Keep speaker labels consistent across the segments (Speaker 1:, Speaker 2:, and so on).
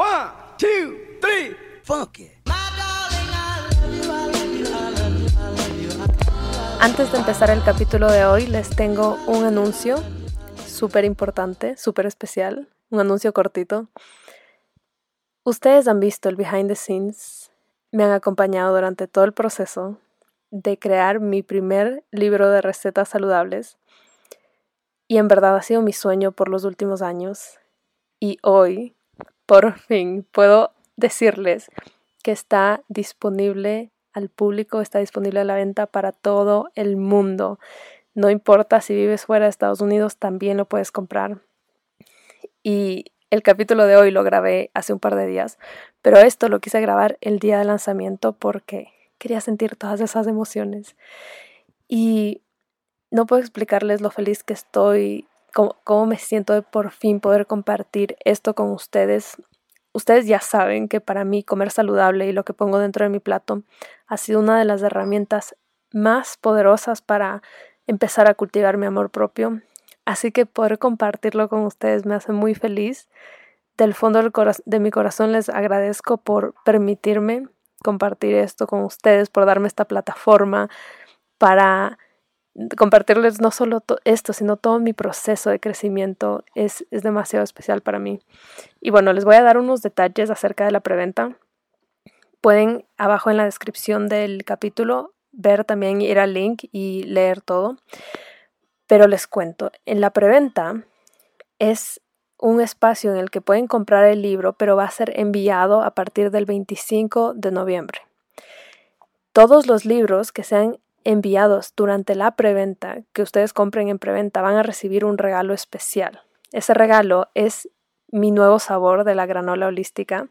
Speaker 1: One, two, three, funky.
Speaker 2: Antes de empezar el capítulo de hoy, les tengo un anuncio súper importante, súper especial, un anuncio cortito. Ustedes han visto el behind the scenes, me han acompañado durante todo el proceso de crear mi primer libro de recetas saludables y en verdad ha sido mi sueño por los últimos años y hoy, por fin, puedo decirles que está disponible al público, está disponible a la venta para todo el mundo. No importa si vives fuera de Estados Unidos, también lo puedes comprar. Y el capítulo de hoy lo grabé hace un par de días, pero esto lo quise grabar el día de lanzamiento porque quería sentir todas esas emociones. Y no puedo explicarles lo feliz que estoy, cómo, me siento de por fin poder compartir esto con ustedes. Ustedes ya saben que para mí comer saludable y lo que pongo dentro de mi plato ha sido una de las herramientas más poderosas para empezar a cultivar mi amor propio. Así que poder compartirlo con ustedes me hace muy feliz. Del fondo de mi corazón les agradezco por permitirme compartir esto con ustedes, por darme esta plataforma para compartirles no solo esto, sino todo mi proceso de crecimiento es, es demasiado especial para mí. Y bueno, les voy a dar unos detalles acerca de la preventa. Pueden abajo en la descripción del capítulo ver también, ir al link y leer todo. Pero les cuento, en la preventa es un espacio en el que pueden comprar el libro, pero va a ser enviado a partir del 25 de noviembre. Todos los libros que sean enviados durante la preventa, que ustedes compren en preventa, van a recibir un regalo especial. Ese regalo es mi nuevo sabor de la granola holística,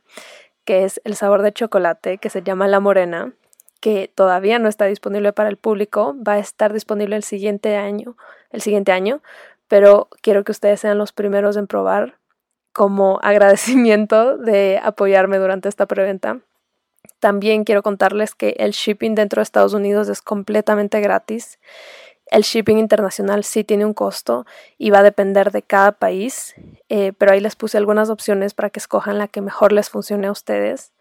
Speaker 2: que es el sabor de chocolate, que se llama La Morena, que todavía no está disponible para el público, va a estar disponible el siguiente año, el siguiente año, pero quiero que ustedes sean los primeros en probar como agradecimiento de apoyarme durante esta preventa. También quiero contarles que el shipping dentro de Estados Unidos es completamente gratis. El shipping internacional sí tiene un costo y va a depender de cada país, eh, pero ahí les puse algunas opciones para que escojan la que mejor les funcione a ustedes.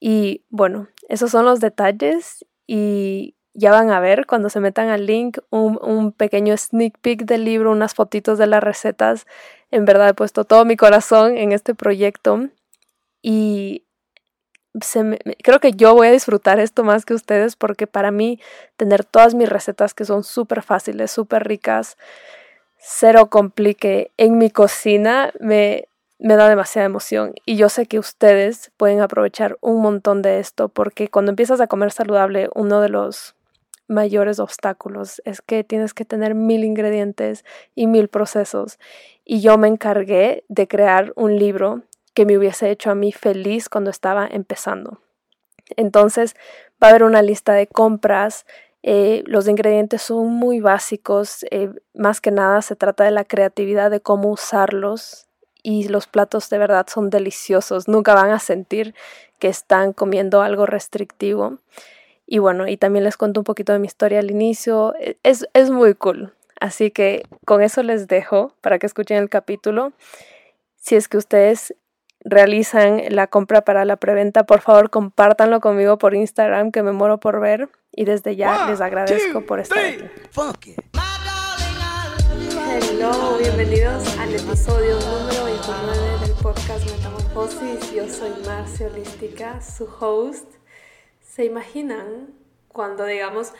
Speaker 2: Y bueno, esos son los detalles y ya van a ver cuando se metan al link un, un, pequeño sneak peek del libro, unas fotitos de las recetas. En verdad he puesto todo mi corazón en este proyecto y creo que yo voy a disfrutar esto más que ustedes porque para mí tener todas mis recetas que son súper fáciles, súper ricas, cero complique en mi cocina me, me da demasiada emoción. Y yo sé que ustedes pueden aprovechar un montón de esto porque cuando empiezas a comer saludable uno de los mayores obstáculos es que tienes que tener mil ingredientes y mil procesos. Y yo me encargué de crear un libro que me hubiese hecho a mí feliz cuando estaba empezando. Entonces va a haber una lista de compras. Eh, los ingredientes son muy básicos. Eh, más que nada se trata de la creatividad de cómo usarlos y los platos de verdad son deliciosos. Nunca van a sentir que están comiendo algo restrictivo. Y bueno, y también les cuento un poquito de mi historia al inicio. E, es, es muy cool. Así que con eso les dejo para que escuchen el capítulo. Si es que ustedes realizan la compra para la preventa, por favor compártanlo conmigo por Instagram que me muero por ver y desde ya les agradezco por estar aquí. Hello, bienvenidos al episodio número 29 del podcast Metamorfosis. Yo soy Marcia Holística, su host. ¿Se imaginan cuando digamos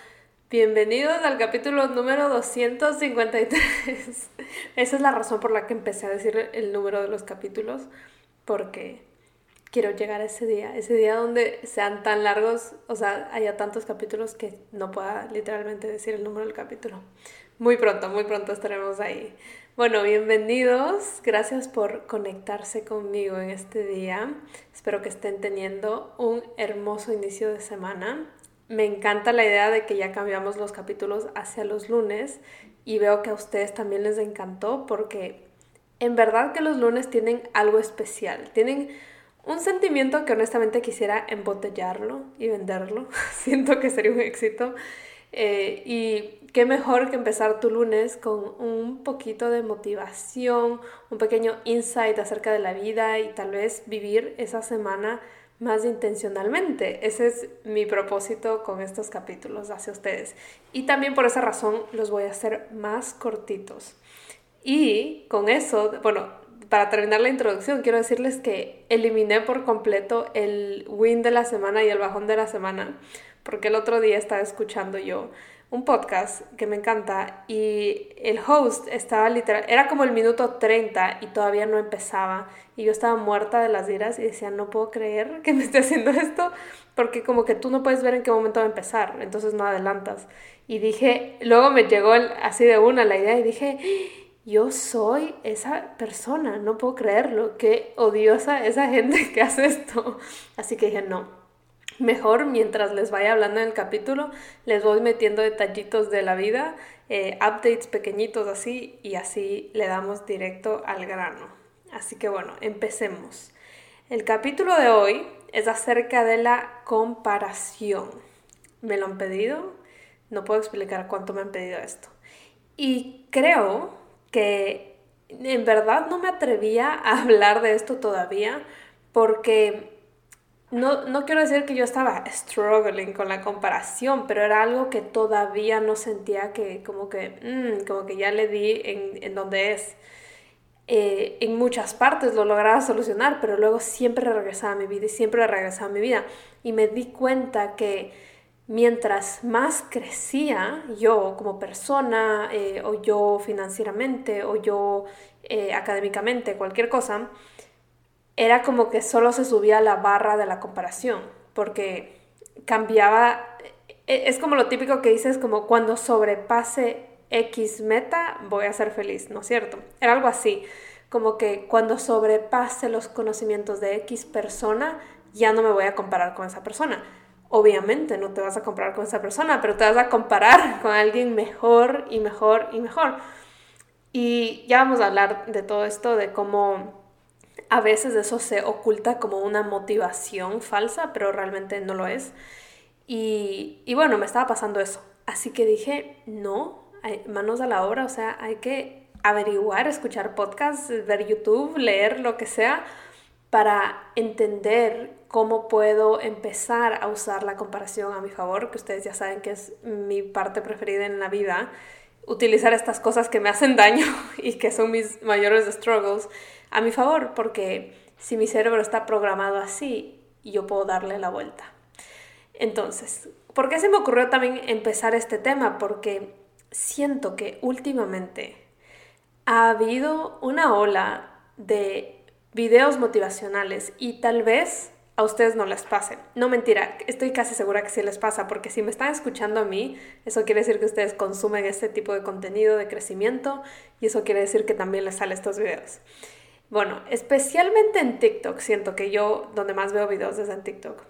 Speaker 2: bienvenidos al capítulo número 253? Esa es la razón por la que empecé a decir el número de los capítulos porque quiero llegar a ese día, ese día donde sean tan largos, o sea, haya tantos capítulos que no pueda literalmente decir el número del capítulo. Muy pronto, muy pronto estaremos ahí. Bueno, bienvenidos, gracias por conectarse conmigo en este día. Espero que estén teniendo un hermoso inicio de semana. Me encanta la idea de que ya cambiamos los capítulos hacia los lunes y veo que a ustedes también les encantó porque en verdad que los lunes tienen algo especial, tienen un sentimiento que honestamente quisiera embotellarlo y venderlo, siento que sería un éxito. Eh, y qué mejor que empezar tu lunes con un poquito de motivación, un pequeño insight acerca de la vida y tal vez vivir esa semana más intencionalmente. Ese es mi propósito con estos capítulos hacia ustedes. Y también por esa razón los voy a hacer más cortitos. Y con eso, bueno, para terminar la introducción, quiero decirles que eliminé por completo el win de la semana y el bajón de la semana, porque el otro día estaba escuchando yo un podcast que me encanta y el host estaba literal, era como el minuto 30 y todavía no empezaba y yo estaba muerta de las iras y decía, no puedo creer que me esté haciendo esto porque como que tú no puedes ver en qué momento va a empezar, entonces no adelantas. Y dije, luego me llegó así de una la idea y dije, yo soy esa persona, no puedo creerlo, qué odiosa esa gente que hace esto. Así que dije, no, mejor mientras les vaya hablando en el capítulo, les voy metiendo detallitos de la vida, eh, updates pequeñitos así, y así le damos directo al grano. Así que bueno, empecemos. El capítulo de hoy es acerca de la comparación. Me lo han pedido, no puedo explicar cuánto me han pedido esto. Y creo que en verdad no me atrevía a hablar de esto todavía porque no, no, quiero decir que yo estaba struggling con la comparación, pero era algo que todavía no sentía que como que, mm, como que ya le di en, en donde es. Eh, en muchas partes lo lograba solucionar, pero luego siempre regresaba a mi vida y siempre regresaba a mi vida. Y me di cuenta que mientras más crecía yo como persona, eh, o yo financieramente, o yo eh, académicamente, cualquier cosa, era como que solo se subía la barra de la comparación, porque cambiaba, e, es como lo típico que dices, como cuando sobrepase X meta, voy a ser feliz, ¿no es cierto? Era algo así, como que cuando sobrepase los conocimientos de X persona, ya no me voy a comparar con esa persona obviamente no te vas a comparar con esa persona, pero te vas a comparar con alguien mejor y mejor y mejor. Y ya vamos a hablar de todo esto, de cómo a veces eso se oculta como una motivación falsa, pero realmente no lo es. Y, y bueno, me estaba pasando eso. Así que dije, no, manos a la obra, o sea, hay que averiguar, escuchar podcasts, ver YouTube, leer lo que sea, para entender cómo puedo empezar a usar la comparación a mi favor, que ustedes ya saben que es mi parte preferida en la vida, utilizar estas cosas que me hacen daño y que son mis mayores struggles a mi favor, porque si mi cerebro está programado así, yo puedo darle la vuelta. Entonces, ¿por qué se me ocurrió también empezar este tema? Porque siento que últimamente ha habido una ola de videos motivacionales y tal vez a ustedes no les pase. No mentira, estoy casi segura que sí les pasa, porque si me están escuchando a mí, eso quiere decir que ustedes consumen este tipo de contenido de crecimiento y eso quiere decir que también les salen estos videos. Bueno, especialmente en TikTok, siento que yo donde más veo videos es en TikTok.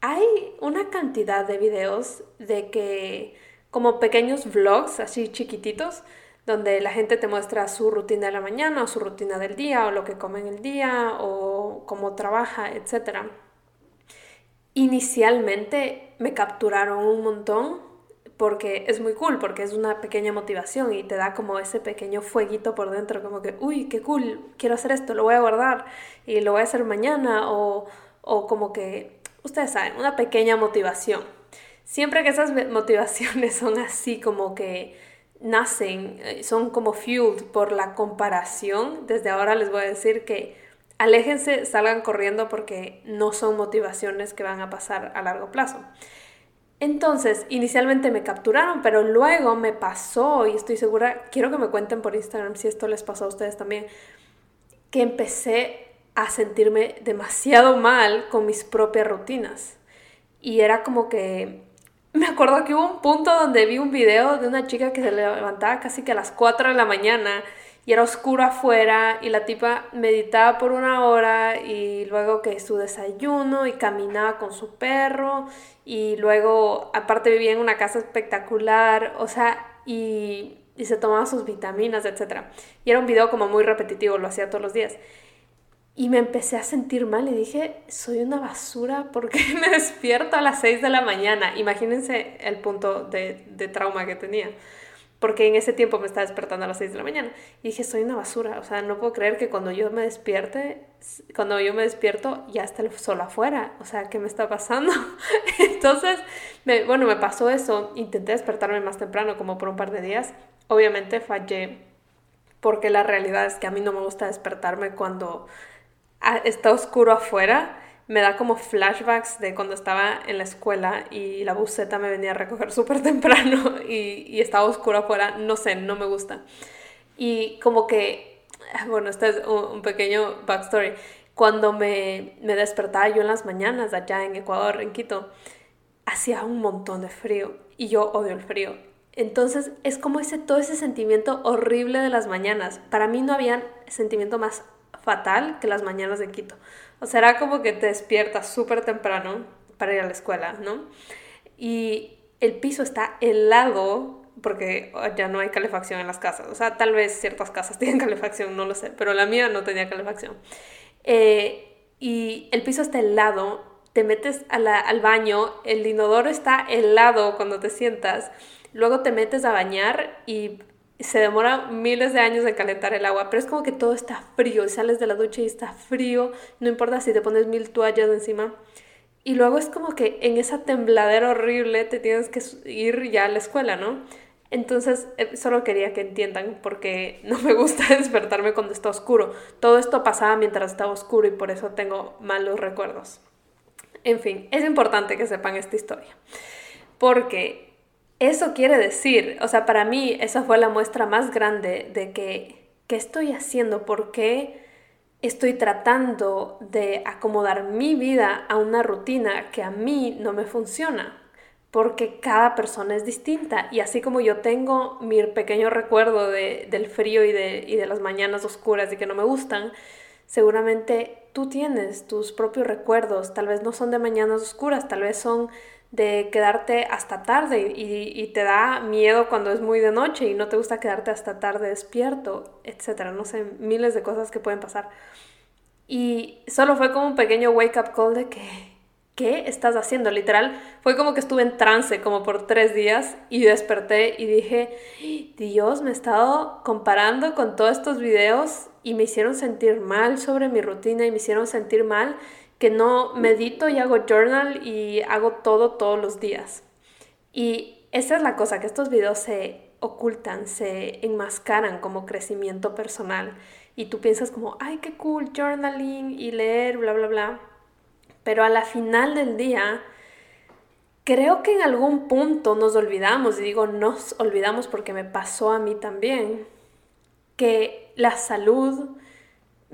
Speaker 2: Hay una cantidad de videos de que, como pequeños vlogs así chiquititos, donde la gente te muestra su rutina de la mañana o su rutina del día o lo que come en el día o cómo trabaja, etc. Inicialmente me capturaron un montón porque es muy cool, porque es una pequeña motivación y te da como ese pequeño fueguito por dentro, como que, uy, qué cool, quiero hacer esto, lo voy a guardar y lo voy a hacer mañana o, o como que, ustedes saben, una pequeña motivación. Siempre que esas motivaciones son así como que nacen, eh, son como fueled por la comparación, desde ahora les voy a decir que aléjense, salgan corriendo porque no son motivaciones que van a pasar a largo plazo. Entonces, inicialmente me capturaron, pero luego me pasó, y estoy segura, quiero que me cuenten por Instagram si esto les pasó a ustedes también, que empecé a sentirme demasiado mal con mis propias rutinas. Y era como que me acuerdo que hubo un punto donde vi un video de una chica que se levantaba casi que a las 4 de la mañana y era oscuro afuera y la tipa meditaba por una hora y luego que su desayuno y caminaba con su perro y luego aparte vivía en una casa espectacular, o sea, y, y se tomaba sus vitaminas, etc. Y era un video como muy repetitivo, lo hacía todos los días. Y me empecé a sentir mal y dije, soy una basura porque me despierto a las 6 de la mañana. Imagínense el punto de, de trauma que tenía porque en ese tiempo me estaba despertando a las 6 de la mañana. Y dije, soy una basura, o sea, no puedo creer que cuando yo me despierte, cuando yo me despierto, ya está el sol afuera, o sea, ¿qué me está pasando? Entonces, me, bueno, me pasó eso, intenté despertarme más temprano, como por un par de días, obviamente fallé, porque la realidad es que a mí no me gusta despertarme cuando está oscuro afuera me da como flashbacks de cuando estaba en la escuela y la buseta me venía a recoger súper temprano y, estaba oscuro afuera, no sé, no me gusta. Y como que, bueno, este es un, pequeño backstory. Cuando me, me despertaba yo en las mañanas allá en Ecuador, en Quito, hacía un montón de frío y yo odio el frío. Entonces es como ese, todo ese sentimiento horrible de las mañanas. Para mí no había sentimiento más fatal que las mañanas de Quito. O sea, era como que te despiertas súper temprano para ir a la escuela, ¿no? Y el piso está helado porque ya no hay calefacción en las casas. O sea, tal vez ciertas casas tienen calefacción, no lo sé, pero la mía no tenía calefacción. Eh, y el piso está helado, te metes al baño, el inodoro está helado cuando te sientas, luego te metes a bañar y se demora miles de años en calentar el agua, pero es como que todo está frío, sales de la ducha y está frío, no importa si te pones mil toallas encima. Y luego es como que en esa tembladera horrible te tienes que ir ya a la escuela, ¿no? Entonces, eh, solo quería que entiendan porque no me gusta despertarme cuando está oscuro. Todo esto pasaba mientras estaba oscuro y por eso tengo malos recuerdos. En fin, es importante que sepan esta historia. Porque eso quiere decir, o sea, para mí esa fue la muestra más grande de que, ¿qué estoy haciendo? ¿Por qué estoy tratando de acomodar mi vida a una rutina que a mí no me funciona? Porque cada persona es distinta y así como yo tengo mi pequeño recuerdo del frío y de, y de las mañanas oscuras y que no me gustan, seguramente tú tienes tus propios recuerdos, tal vez no son de mañanas oscuras, tal vez son de quedarte hasta tarde y, te da miedo cuando es muy de noche y no te gusta quedarte hasta tarde despierto, etcétera. No sé, miles de cosas que pueden pasar. Y solo fue como un pequeño wake up call de que, ¿qué estás haciendo? Literal, fue como que estuve en trance como por tres días y desperté y dije, Dios, me he estado comparando con todos estos videos y me hicieron sentir mal sobre mi rutina y me hicieron sentir mal que no medito y hago journal y hago todo todos los días. Y esa es la cosa, que estos videos se ocultan, se enmascaran como crecimiento personal y tú piensas como, ay, qué cool, journaling y leer, bla, bla, bla. Pero a la final del día, creo que en algún punto nos olvidamos, y digo nos olvidamos porque me pasó a mí también, que la salud,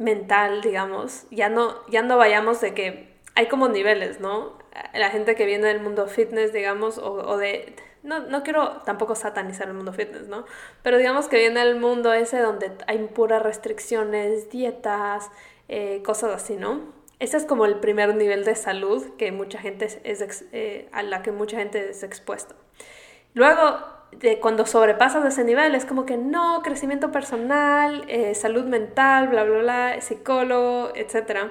Speaker 2: mental, digamos, ya no, ya no vayamos de que hay como niveles, ¿no? La gente que viene del mundo fitness, digamos, o, de... No, no quiero tampoco satanizar el mundo fitness, ¿no? Pero digamos que viene del mundo ese donde hay puras restricciones, dietas, eh, cosas así, ¿no? Ese es como el primer nivel de salud que mucha gente es, eh, a la que mucha gente es expuesta. Luego de cuando sobrepasas ese nivel es como que no, crecimiento personal, eh, salud mental, bla, bla, bla, psicólogo, etc.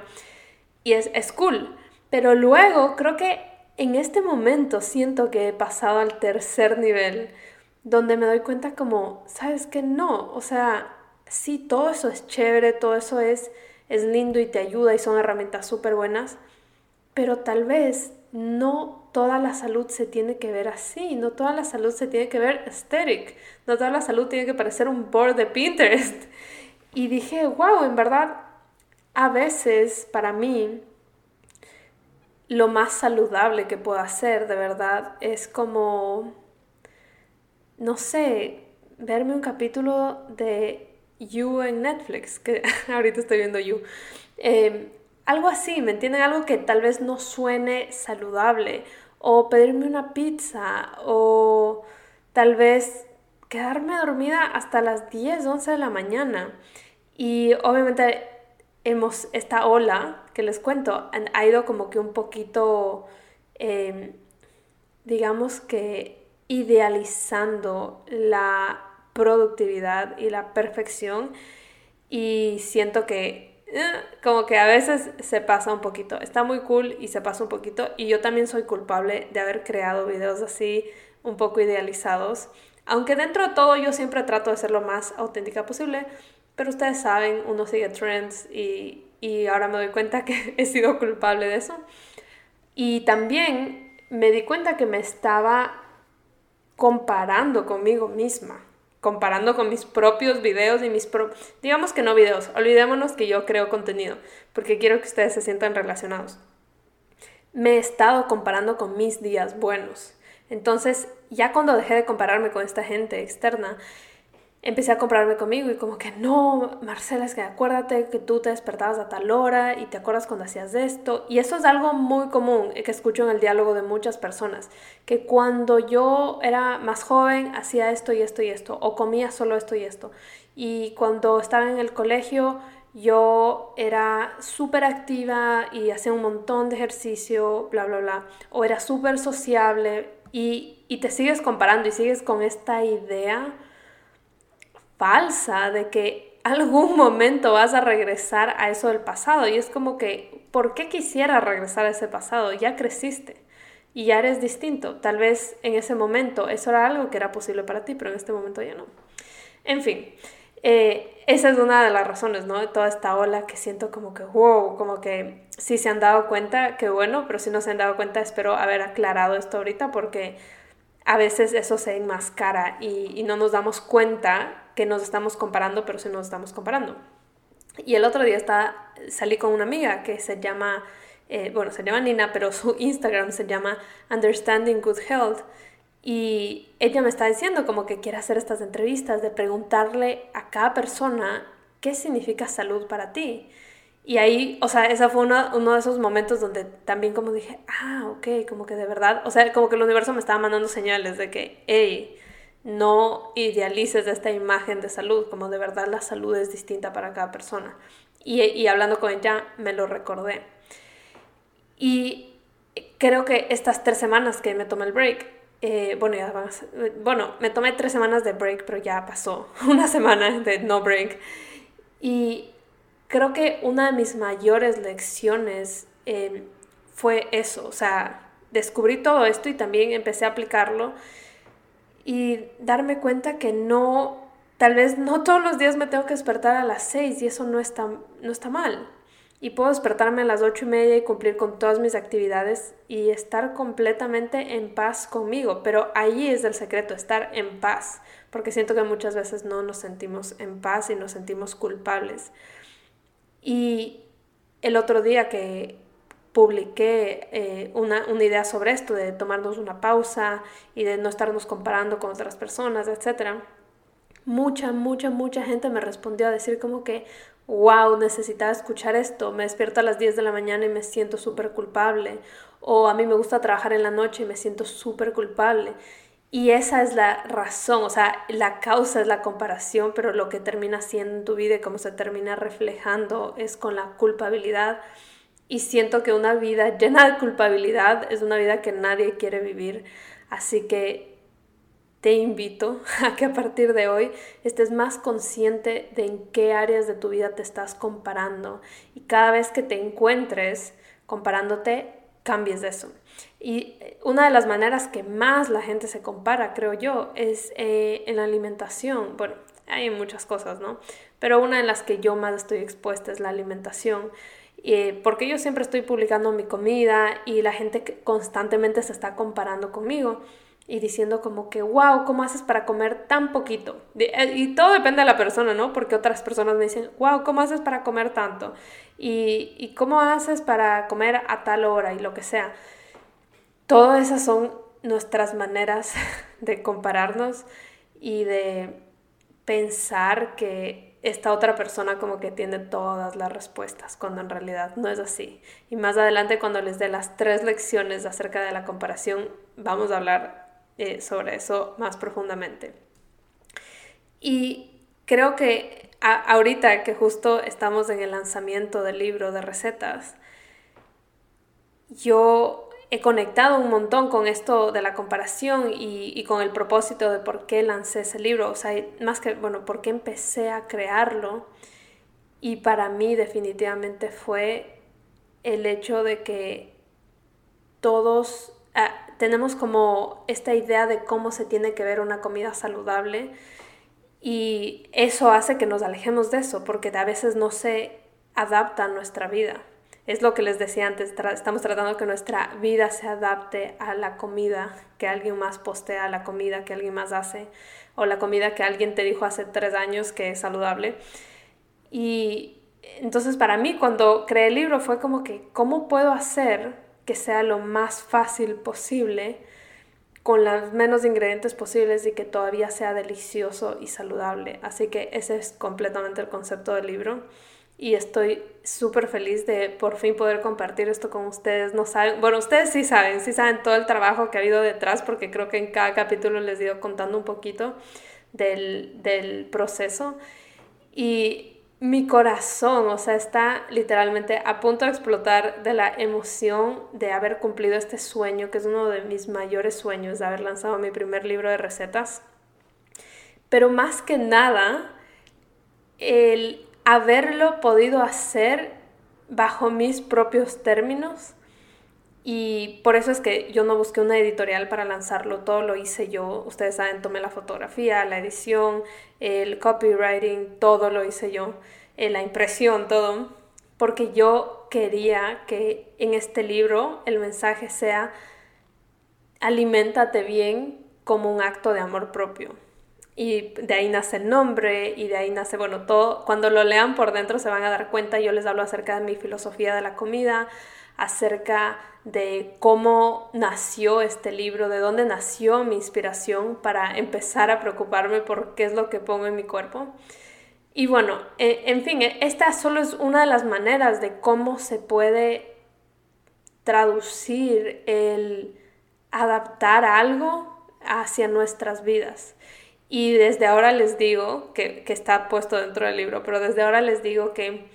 Speaker 2: Y es, es cool. Pero luego creo que en este momento siento que he pasado al tercer nivel, donde me doy cuenta como, ¿sabes que No, o sea, sí, todo eso es chévere, todo eso es, es lindo y te ayuda y son herramientas súper buenas, pero tal vez no toda la salud se tiene que ver así, no toda la salud se tiene que ver aesthetic, no toda la salud tiene que parecer un board de Pinterest. Y dije, wow, en verdad, a veces para mí lo más saludable que puedo hacer, de verdad, es como, no sé, verme un capítulo de You en Netflix, que ahorita estoy viendo You. Em, algo así, ¿me entienden? Algo que tal vez no suene saludable. O pedirme una pizza. O tal vez quedarme dormida hasta las 10, 11 de la mañana. Y obviamente hemos, esta ola que les cuento ha ido como que un poquito, em, digamos que idealizando la productividad y la perfección. Y siento que como que a veces se pasa un poquito. Está muy cool y se pasa un poquito. Y yo también soy culpable de haber creado videos así, un poco idealizados. Aunque dentro de todo yo siempre trato de ser lo más auténtica posible. Pero ustedes saben, uno sigue trends y, y ahora me doy cuenta que he sido culpable de eso. Y también me di cuenta que me estaba comparando conmigo misma comparando con mis propios videos y mis propios, digamos que no videos, olvidémonos que yo creo contenido, porque quiero que ustedes se sientan relacionados. Me he estado comparando con mis días buenos. Entonces, ya cuando dejé de compararme con esta gente externa, empecé a comprarme conmigo y como que no, Marcela, es que acuérdate que tú te despertabas a tal hora y te acuerdas cuando hacías esto. Y eso es algo muy común que escucho en el diálogo de muchas personas, que cuando yo era más joven hacía esto y esto y esto, o comía solo esto y esto. Y cuando estaba en el colegio yo era súper activa y hacía un montón de ejercicio, bla, bla, bla, o era súper sociable y, y te sigues comparando y sigues con esta idea falsa de que algún momento vas a regresar a eso del pasado y es como que, ¿por qué quisiera regresar a ese pasado? Ya creciste y ya eres distinto. Tal vez en ese momento eso era algo que era posible para ti, pero en este momento ya no. En fin, eh, esa es una de las razones, ¿no? De toda esta ola que siento como que, wow, como que si se han dado cuenta, qué bueno, pero si no se han dado cuenta, espero haber aclarado esto ahorita porque a veces eso se enmascara y, y no nos damos cuenta que nos estamos comparando, pero sí nos estamos comparando. Y el otro día está, salí con una amiga que se llama, eh, bueno, se llama Nina, pero su Instagram se llama Understanding Good Health. Y ella me está diciendo como que quiere hacer estas entrevistas, de preguntarle a cada persona qué significa salud para ti. Y ahí, o sea, esa fue uno, uno, de esos momentos donde también como dije, ah, ok, como que de verdad, o sea, como que el universo me estaba mandando señales de que, hey, no idealices esta imagen de salud, como de verdad la salud es distinta para cada persona. Y, hablando con ella me lo recordé. Y creo que estas tres semanas que me tomé el break, eh, bueno, ya bueno, me tomé tres semanas de break, pero ya pasó una semana de no break. Y creo que una de mis mayores lecciones eh, fue eso, o sea, descubrí todo esto y también empecé a aplicarlo y darme cuenta que no, tal vez no todos los días me tengo que despertar a las 6 y eso no está, no está mal. Y puedo despertarme a las ocho y media y cumplir con todas mis actividades y estar completamente en paz conmigo. Pero ahí es el secreto, estar en paz. Porque siento que muchas veces no nos sentimos en paz y nos sentimos culpables. Y el otro día que publiqué eh, una, una, idea sobre esto, de tomarnos una pausa y de no estarnos comparando con otras personas, etc. Mucha, mucha, mucha gente me respondió a decir como que, wow, necesitaba escuchar esto, me despierto a las 10 de la mañana y me siento súper culpable, o a mí me gusta trabajar en la noche y me siento súper culpable. Y esa es la razón, o sea, la causa es la comparación, pero lo que termina siendo en tu vida y cómo se termina reflejando es con la culpabilidad y siento que una vida llena de culpabilidad es una vida que nadie quiere vivir. Así que te invito a que a partir de hoy estés más consciente de en qué áreas de tu vida te estás comparando y cada vez que te encuentres comparándote, cambies de eso. Y una de las maneras que más la gente se compara, creo yo, es eh, en la alimentación. Bueno, hay muchas cosas, ¿no? Pero una de las que yo más estoy expuesta es la alimentación. Eh, porque yo siempre estoy publicando mi comida y la gente constantemente se está comparando conmigo y diciendo como que, wow, ¿cómo haces para comer tan poquito? Eh, y todo depende de la persona, ¿no? Porque otras personas me dicen, wow, ¿cómo haces para comer tanto? Y, y cómo haces para comer a tal hora y lo que sea. Todas esas son nuestras maneras de compararnos y de pensar que esta otra persona como que tiene todas las respuestas, cuando en realidad no es así. Y más adelante cuando les dé las tres lecciones acerca de la comparación, vamos a hablar eh, sobre eso más profundamente. Y creo que ahorita que justo estamos en el lanzamiento del libro de recetas, yo he conectado un montón con esto de la comparación y, con el propósito de por qué lancé ese libro, o sea, más que, bueno, por qué empecé a crearlo. y para mí definitivamente fue el hecho de que todos ah, tenemos como esta idea de cómo se tiene que ver una comida saludable y eso hace que nos alejemos de eso porque a veces no se adapta a nuestra vida. Es lo que les decía antes, estamos tratando que nuestra vida se adapte a la comida que alguien más postea, la comida que alguien más hace o la comida que alguien te dijo hace tres años que es saludable. Y entonces para mí cuando creé el libro fue como que, ¿cómo puedo hacer que sea lo más fácil posible con los menos ingredientes posibles y que todavía sea delicioso y saludable? Así que ese es completamente el concepto del libro y estoy súper feliz de por fin poder compartir esto con ustedes. No saben, bueno, ustedes sí saben, sí saben todo el trabajo que ha habido detrás porque creo que en cada capítulo les he ido contando un poquito del, del proceso. Y mi corazón, o sea, está literalmente a punto de explotar de la emoción de haber cumplido este sueño, que es uno de mis mayores sueños, de haber lanzado mi primer libro de recetas. Pero más que nada, el haberlo podido hacer bajo mis propios términos. Y por eso es que yo no busqué una editorial para lanzarlo, todo lo hice yo. Ustedes saben, tomé la fotografía, la edición, el copywriting, todo lo hice yo, eh, la impresión, todo, porque yo quería que en este libro el mensaje sea aliméntate bien como un acto de amor propio y de ahí nace el nombre y de ahí nace, bueno, todo, cuando lo lean por dentro se van a dar cuenta, yo les hablo acerca de mi filosofía de la comida, acerca de cómo nació este libro, de dónde nació mi inspiración para empezar a preocuparme por qué es lo que pongo en mi cuerpo. Y bueno, e, en fin, e, esta solo es una de las maneras de cómo se puede traducir el adaptar algo hacia nuestras vidas. Y desde ahora les digo, que, está puesto dentro del libro, pero desde ahora les digo que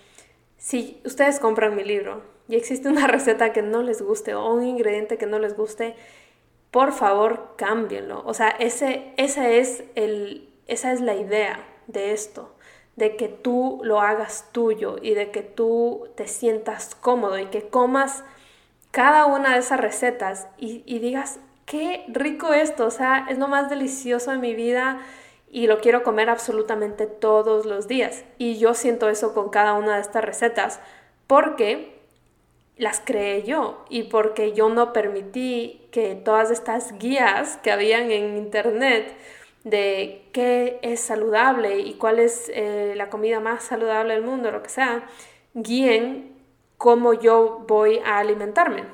Speaker 2: si ustedes compran mi libro y existe una receta que no les guste o un ingrediente que no les guste, por favor cámbienlo. O sea, ese, ese es el, esa es la idea de esto, de que tú lo hagas tuyo y de que tú te sientas cómodo y que comas cada una de esas recetas y digas, qué rico esto, o sea, es lo más delicioso de mi vida y lo quiero comer absolutamente todos los días. Y yo siento eso con cada una de estas recetas porque las creé yo y porque yo no permití que todas estas guías que habían en internet de qué es saludable y cuál es eh, la comida más saludable del mundo, lo que sea, guíen cómo yo voy a alimentarme.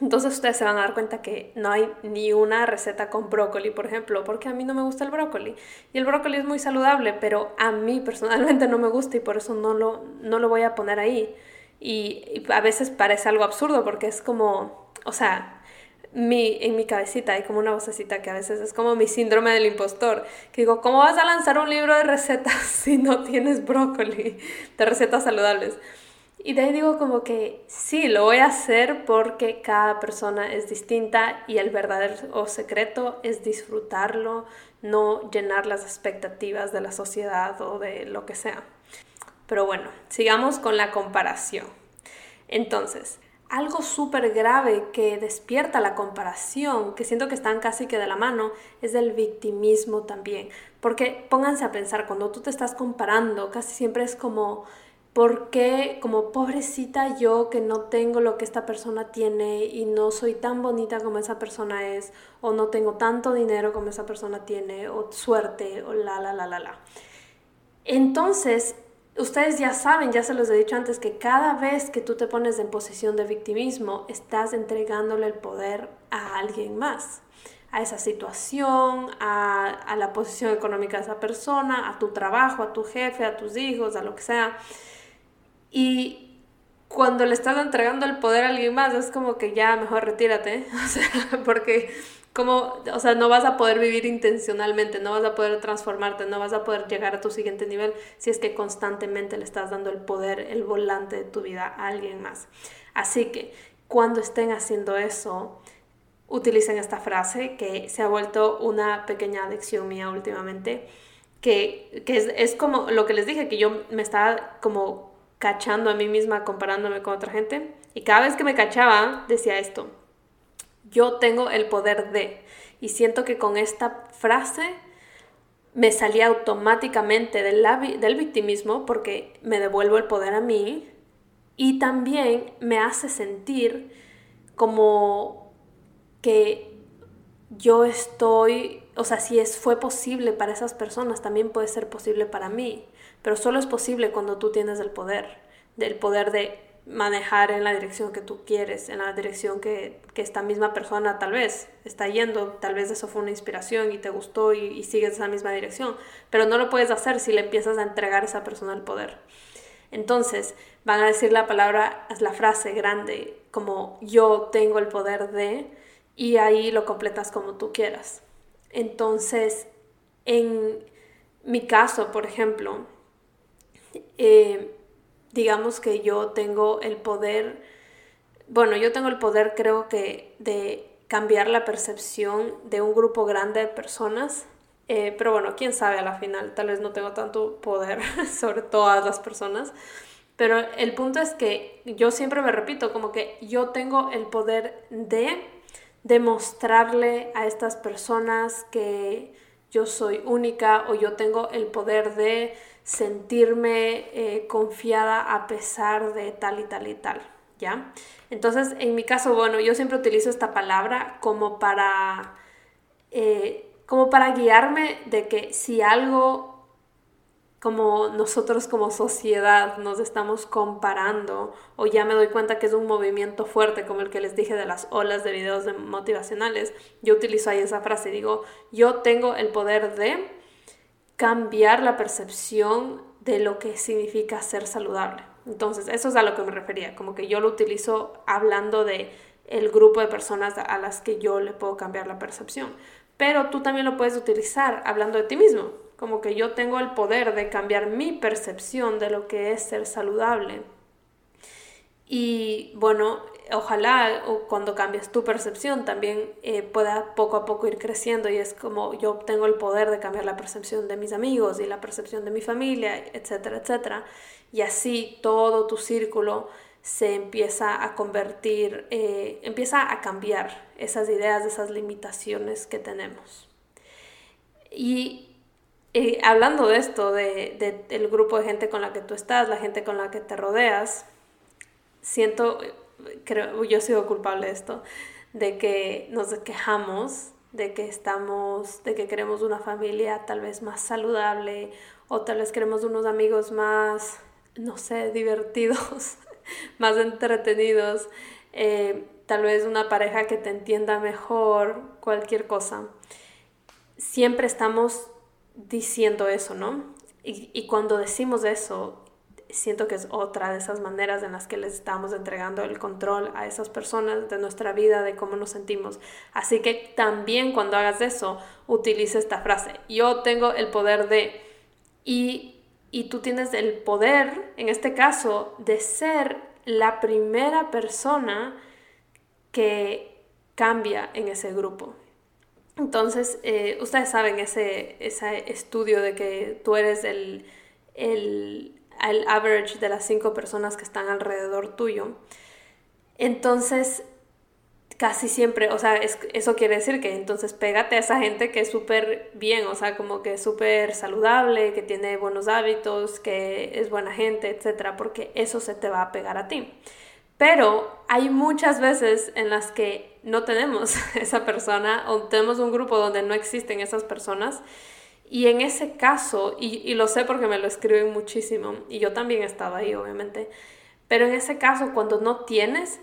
Speaker 2: Entonces ustedes se van a dar cuenta que no hay ni una receta con brócoli, por ejemplo, porque a mí no me gusta el brócoli. Y el brócoli es muy saludable, pero a mí personalmente no me gusta y por eso no lo, no lo voy a poner ahí. Y, a veces parece algo absurdo porque es como, o sea, mi, en mi cabecita hay como una vocecita que a veces es como mi síndrome del impostor, que digo, ¿cómo vas a lanzar un libro de recetas si no tienes brócoli, de recetas saludables? Y de ahí digo como que sí, lo voy a hacer porque cada persona es distinta y el verdadero secreto es disfrutarlo, no llenar las expectativas de la sociedad o de lo que sea. Pero bueno, sigamos con la comparación. Entonces, algo súper grave que despierta la comparación, que siento que están casi que de la mano, es el victimismo también. Porque pónganse a pensar, cuando tú te estás comparando, casi siempre es como ¿Por qué como pobrecita yo que no tengo lo que esta persona tiene y no soy tan bonita como esa persona es o no tengo tanto dinero como esa persona tiene o suerte o la la la la la? Entonces, ustedes ya saben, ya se los he dicho antes, que cada vez que tú te pones en posición de victimismo, estás entregándole el poder a alguien más, a esa situación, a, a la posición económica de esa persona, a tu trabajo, a tu jefe, a tus hijos, a lo que sea. Y cuando le estás entregando el poder a alguien más, es como que ya mejor retírate, o sea, porque como, o sea, no vas a poder vivir intencionalmente, no vas a poder transformarte, no vas a poder llegar a tu siguiente nivel si es que constantemente le estás dando el poder, el volante de tu vida a alguien más. Así que cuando estén haciendo eso, utilicen esta frase que se ha vuelto una pequeña adicción mía últimamente que, que es, es, como lo que les dije, que yo me estaba como cachando a mí misma comparándome con otra gente. Y cada vez que me cachaba, decía esto, yo tengo el poder de. Y siento que con esta frase me salía automáticamente del, del victimismo porque me devuelvo el poder a mí y también me hace sentir como que yo estoy, o sea, si es, fue posible para esas personas, también puede ser posible para mí, pero solo es posible cuando tú tienes el poder, del poder de manejar en la dirección que tú quieres, en la dirección que, esta misma persona tal vez está yendo, tal vez eso fue una inspiración y te gustó y, y, sigues esa misma dirección, pero no lo puedes hacer si le empiezas a entregar a esa persona el poder. Entonces, van a decir la palabra, la frase grande, como yo tengo el poder de, y ahí lo completas como tú quieras. Entonces, en mi caso, por ejemplo, eh, digamos que yo tengo el poder, bueno, yo tengo el poder creo que de cambiar la percepción de un grupo grande de personas, eh, pero bueno, quién sabe a la final, tal vez no tengo tanto poder sobre todas las personas, pero el punto es que yo siempre me repito, como que yo tengo el poder de demostrarle a estas personas que yo soy única o yo tengo el poder de sentirme eh, confiada a pesar de tal y tal y tal, ¿ya? Entonces, en mi caso, bueno, yo siempre utilizo esta palabra como para, eh, como para guiarme de que si algo como nosotros como sociedad nos estamos comparando o ya me doy cuenta que es un movimiento fuerte como el que les dije de las olas de videos motivacionales, yo utilizo ahí esa frase, digo, yo tengo el poder de cambiar la percepción de lo que significa ser saludable. Entonces, eso es a lo que me refería, como que yo lo utilizo hablando de el grupo de personas a las que yo le puedo cambiar la percepción. Pero tú también lo puedes utilizar hablando de ti mismo, como que yo tengo el poder de cambiar mi percepción de lo que es ser saludable. Y bueno, ojalá cuando cambies tu percepción también eh, pueda poco a poco ir creciendo y es como yo tengo el poder de cambiar la percepción de mis amigos y la percepción de mi familia, etcétera, etcétera. Y así todo tu círculo se empieza a convertir, eh, empieza a cambiar esas ideas, esas limitaciones que tenemos. Y y hablando de esto, de, del grupo de gente con la que tú estás, la gente con la que te rodeas, siento, creo, yo sigo culpable de esto, de que nos quejamos, de que estamos, de que queremos una familia tal vez más saludable o tal vez queremos unos amigos más, no sé, divertidos, más entretenidos, eh, tal vez una pareja que te entienda mejor, cualquier cosa. Siempre estamos diciendo eso, ¿no? Y, cuando decimos eso, siento que es otra de esas maneras en las que les estamos entregando el control a esas personas de nuestra vida, de cómo nos sentimos. Así que también cuando hagas eso, utiliza esta frase, yo tengo el poder de, y, y tú tienes el poder, en este caso, de ser la primera persona que cambia en ese grupo. Entonces, eh, ustedes saben ese, ese estudio de que tú eres el, el, el average de las cinco personas que están alrededor tuyo. Entonces, casi siempre, o sea, eso quiere decir que entonces pégate a esa gente que es súper bien, o sea, como que es súper saludable, que tiene buenos hábitos, que es buena gente, etcétera, porque eso se te va a pegar a ti. Pero hay muchas veces en las que no tenemos esa persona o tenemos un grupo donde no existen esas personas. Y en ese caso, y, lo sé porque me lo escriben muchísimo, y yo también he estado ahí, obviamente, pero en ese caso, cuando no tienes,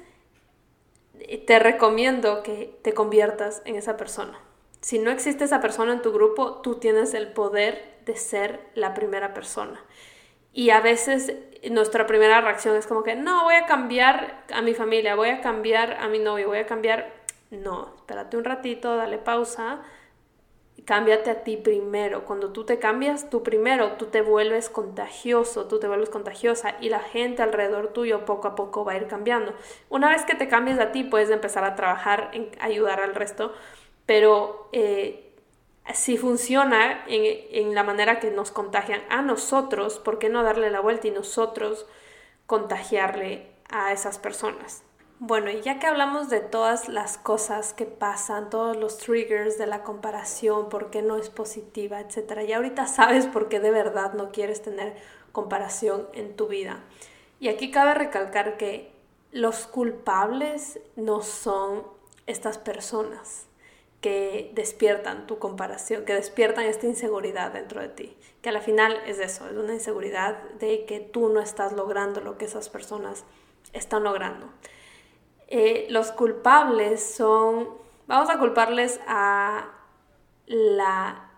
Speaker 2: te recomiendo que te conviertas en esa persona. Si no existe esa persona en tu grupo, tú tienes el poder de ser la primera persona. Y a veces nuestra primera reacción es como que, no, voy a cambiar a mi familia, voy a cambiar a mi novio, voy a cambiar... No, espérate un ratito, dale pausa, cámbiate a ti primero. Cuando tú te cambias tú primero, tú te vuelves contagioso, tú te vuelves contagiosa y la gente alrededor tuyo poco a poco va a ir cambiando. Una vez que te cambias a ti, puedes empezar a trabajar en ayudar al resto, pero... Eh, si funciona en, en, la manera que nos contagian a nosotros, ¿por qué no darle la vuelta y nosotros contagiarle a esas personas? Bueno, y ya que hablamos de todas las cosas que pasan, todos los triggers de la comparación, por qué no es positiva, etcétera, ya ahorita sabes por qué de verdad no quieres tener comparación en tu vida. Y aquí cabe recalcar que los culpables no son estas personas que despiertan tu comparación, que despiertan esta inseguridad dentro de ti, que a la final es eso, es una inseguridad de que tú no estás logrando lo que esas personas están logrando. Eh, los culpables son, vamos a culparles a la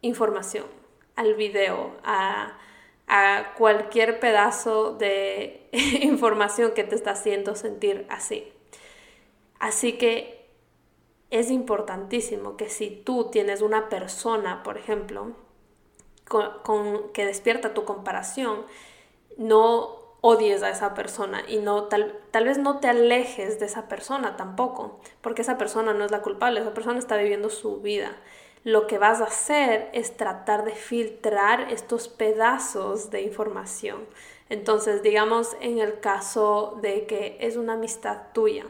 Speaker 2: información, al video, a, cualquier pedazo de información que te está haciendo sentir así. Así que es importantísimo que si tú tienes una persona, por ejemplo, que despierta tu comparación, no odies a esa persona y no tal, tal vez no te alejes de esa persona tampoco, porque esa persona no es la culpable, esa persona está viviendo su vida. Lo que vas a hacer es tratar de filtrar estos pedazos de información. Entonces, digamos en el caso de que es una amistad tuya,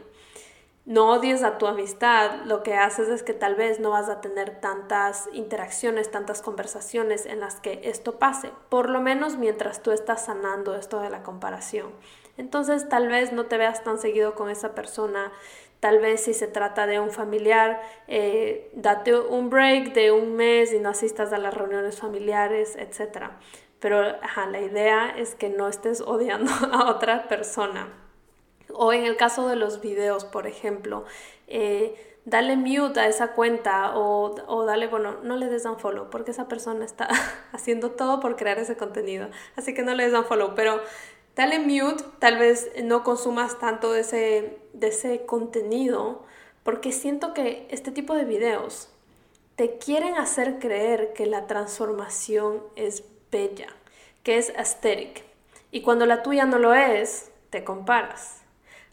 Speaker 2: no odies a tu amistad, lo que haces es que tal vez no vas a tener tantas interacciones, tantas conversaciones en las que esto pase, por lo menos mientras tú estás sanando esto de la comparación. Entonces tal vez no te veas tan seguido con esa persona, tal vez si se trata de un familiar, eh, date un break de un mes y no asistas a las reuniones familiares, etc. Pero la idea es que no estés odiando a otra persona. O en el caso de los videos, por ejemplo, eh, dale mute a esa cuenta o, o, dale, bueno, no le des follow porque esa persona está haciendo todo por crear ese contenido. Así que no le des follow, pero dale mute, tal vez no consumas tanto de ese, de ese contenido porque siento que este tipo de videos te quieren hacer creer que la transformación es bella, que es aesthetic. Y cuando la tuya no lo es, te comparas.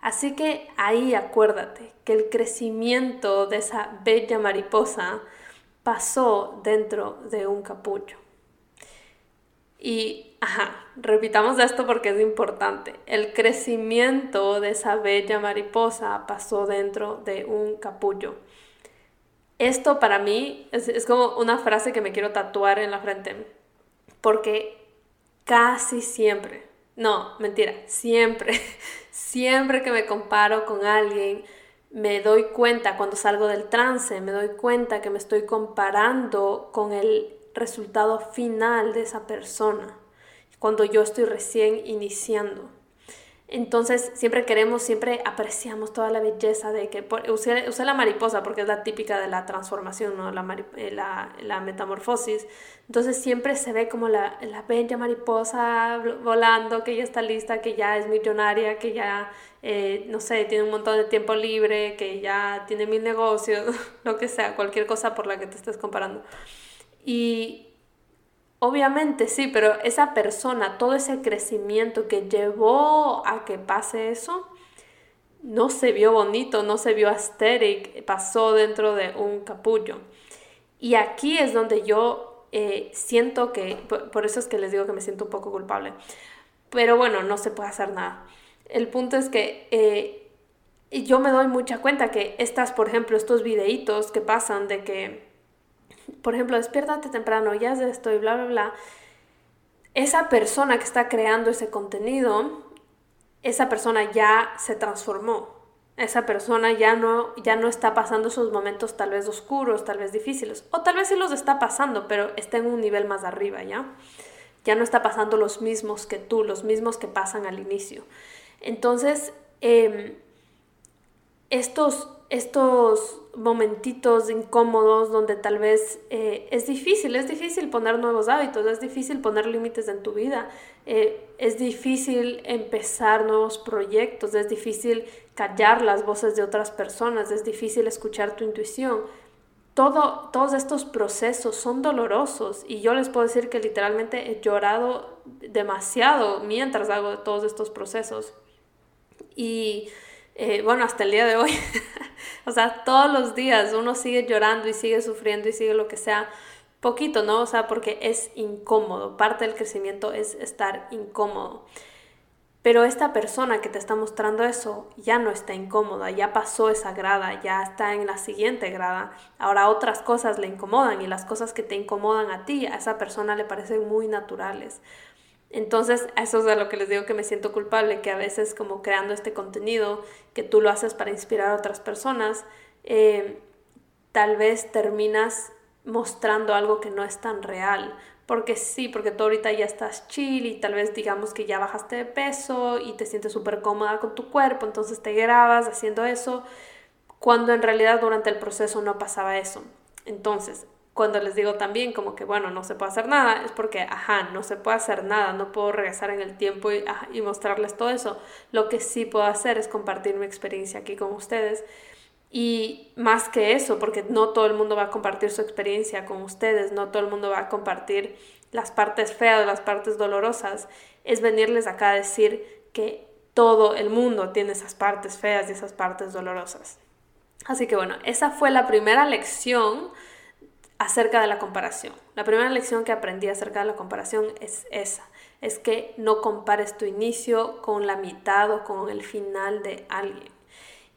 Speaker 2: Así que ahí acuérdate que el crecimiento de esa bella mariposa pasó dentro de un capullo. Y, ajá, repitamos esto porque es importante. El crecimiento de esa bella mariposa pasó dentro de un capullo. Esto para mí es, es como una frase que me quiero tatuar en la frente, porque casi siempre, no, mentira, siempre Siempre que me comparo con alguien, me doy cuenta, cuando salgo del trance, me doy cuenta que me estoy comparando con el resultado final de esa persona, cuando yo estoy recién iniciando. Entonces siempre queremos, siempre apreciamos toda la belleza de que, usé, la mariposa porque es la típica de la transformación, ¿no? la, eh, la, la metamorfosis. Entonces siempre se ve como la, la, bella mariposa volando, que ya está lista, que ya es millonaria, que ya, eh, no sé, tiene un montón de tiempo libre, que ya tiene mil negocios, lo que sea, cualquier cosa por la que te estés comparando. Y, Obviamente sí, pero esa persona, todo ese crecimiento que llevó a que pase eso, no se vio bonito, no se vio aesthetic, pasó dentro de un capullo. Y aquí es donde yo eh, siento que, por, eso es que les digo que me siento un poco culpable. Pero bueno, no se puede hacer nada. El punto es que eh, yo me doy mucha cuenta que estas, por ejemplo, estos videitos que pasan de que por ejemplo, despiértate temprano, ya es esto y bla, bla, bla, esa persona que está creando ese contenido, esa persona ya se transformó. Esa persona ya no, ya no está pasando esos momentos tal vez oscuros, tal vez difíciles, o tal vez sí los está pasando, pero está en un nivel más arriba, ¿ya? Ya no está pasando los mismos que tú, los mismos que pasan al inicio. Entonces, em, estos, estos momentitos incómodos donde tal vez eh, es difícil, es difícil poner nuevos hábitos, es difícil poner límites en tu vida, eh, es difícil empezar nuevos proyectos, es difícil callar las voces de otras personas, es difícil escuchar tu intuición. Todo, todos estos procesos son dolorosos y yo les puedo decir que literalmente he llorado demasiado mientras hago todos estos procesos. Y eh, bueno, hasta el día de hoy o sea, todos los días uno sigue llorando y sigue sufriendo y sigue lo que sea, poquito, ¿no? O sea, porque es incómodo, parte del crecimiento es estar incómodo. Pero esta persona que te está mostrando eso ya no está incómoda, ya pasó esa grada, ya está en la siguiente grada. Ahora otras cosas le incomodan y las cosas que te incomodan a ti, a esa persona le parecen muy naturales. Entonces, eso es de lo que les digo que me siento culpable, que a veces como creando este contenido, que tú lo haces para inspirar a otras personas, eh, tal vez terminas mostrando algo que no es tan real porque sí, porque tú ahorita ya estás chill y tal vez digamos que ya bajaste de peso y te sientes súper cómoda con tu cuerpo, entonces te grabas haciendo eso, cuando en realidad durante el proceso no pasaba eso. Entonces, cuando les digo también como que, bueno, no se puede hacer nada, es porque, ajá, no se puede hacer nada, no puedo regresar en el tiempo y, mostrarles todo eso. Lo que sí puedo hacer es compartir mi experiencia aquí con ustedes y más que eso, porque no todo el mundo va a compartir su experiencia con ustedes, no todo el mundo va a compartir las partes feas, las partes dolorosas, es venirles acá a decir que todo el mundo tiene esas partes feas y esas partes dolorosas. Así que bueno, esa fue la primera lección acerca de la comparación. La primera lección que aprendí acerca de la comparación es esa, es que no compares tu inicio con la mitad o con el final de alguien.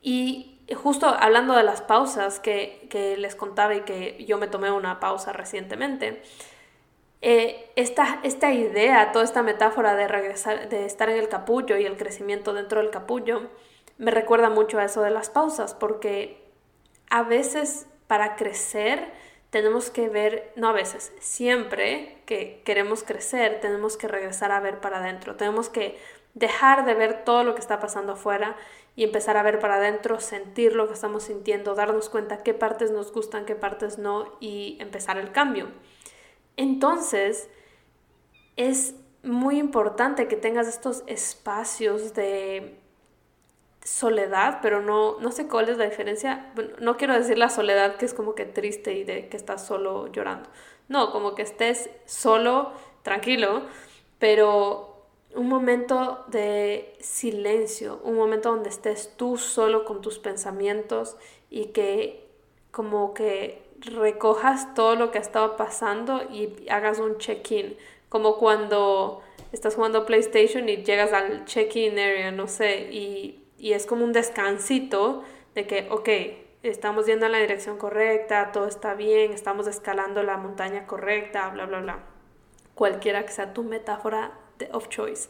Speaker 2: Y justo hablando de las pausas que, les contaba y que yo me tomé una pausa recientemente, eh, esta, esta, idea, toda esta metáfora de regresar, de estar en el capullo y el crecimiento dentro del capullo, me recuerda mucho a eso de las pausas, porque a veces para crecer tenemos que ver, no a veces, siempre que queremos crecer, tenemos que regresar a ver para adentro, tenemos que dejar de ver todo lo que está pasando afuera y empezar a ver para adentro, sentir lo que estamos sintiendo, darnos cuenta qué partes nos gustan, qué partes no y empezar el cambio. Entonces, es muy importante que tengas estos espacios de soledad, pero no, no sé cuál es la diferencia. no quiero decir la soledad que es como que triste y de que estás solo llorando. No, como que estés solo, tranquilo, pero un momento de silencio, un momento donde estés tú solo con tus pensamientos y que como que recojas todo lo que ha estado pasando y hagas un check-in, como cuando estás jugando PlayStation y llegas al check-in area, no sé, y, y es como un descansito de que, ok, estamos yendo en la dirección correcta, todo está bien, estamos escalando la montaña correcta, bla, bla, bla. Cualquiera que sea tu metáfora of choice.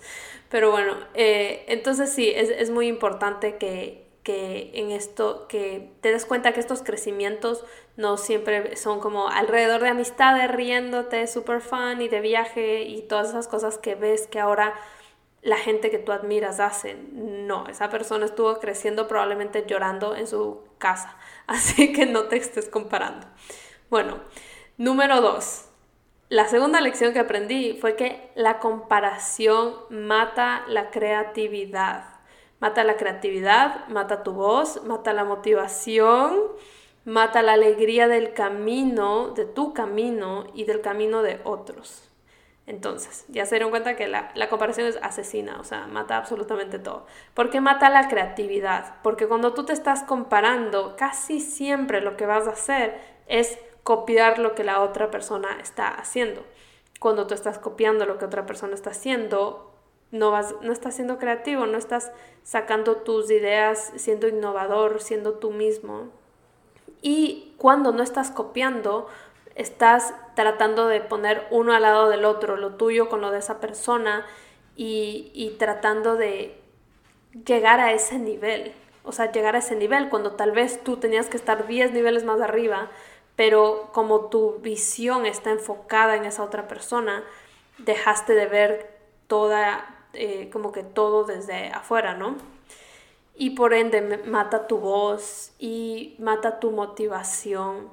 Speaker 2: Pero bueno, eh, entonces sí, es, es muy importante que, que, en esto, que te des cuenta que estos crecimientos no siempre son como alrededor de amistades, riéndote, super fun y de viaje y todas esas cosas que ves que ahora la gente que tú admiras hace. No, esa persona estuvo creciendo probablemente llorando en su casa, así que no te estés comparando. Bueno, número dos, la segunda lección que aprendí fue que la comparación mata la creatividad. Mata la creatividad, mata tu voz, mata la motivación, mata la alegría del camino, de tu camino y del camino de otros. Entonces, ya se dieron cuenta que la, comparación es asesina, o sea, mata absolutamente todo. ¿Por qué mata la creatividad? Porque cuando tú te estás comparando, casi siempre lo que vas a hacer es copiar lo que la otra persona está haciendo. Cuando tú estás copiando lo que otra persona está haciendo, no, vas, no estás siendo creativo, no estás sacando tus ideas, siendo innovador, siendo tú mismo. Y cuando no estás copiando, estás tratando de poner uno al lado del otro, lo tuyo con lo de esa persona, y, y tratando de llegar a ese nivel. O sea, llegar a ese nivel cuando tal vez tú tenías que estar 10 niveles más arriba pero como tu visión está enfocada en esa otra persona, dejaste de ver toda, eh, como que todo desde afuera, ¿no? Y por ende mata tu voz y mata tu motivación,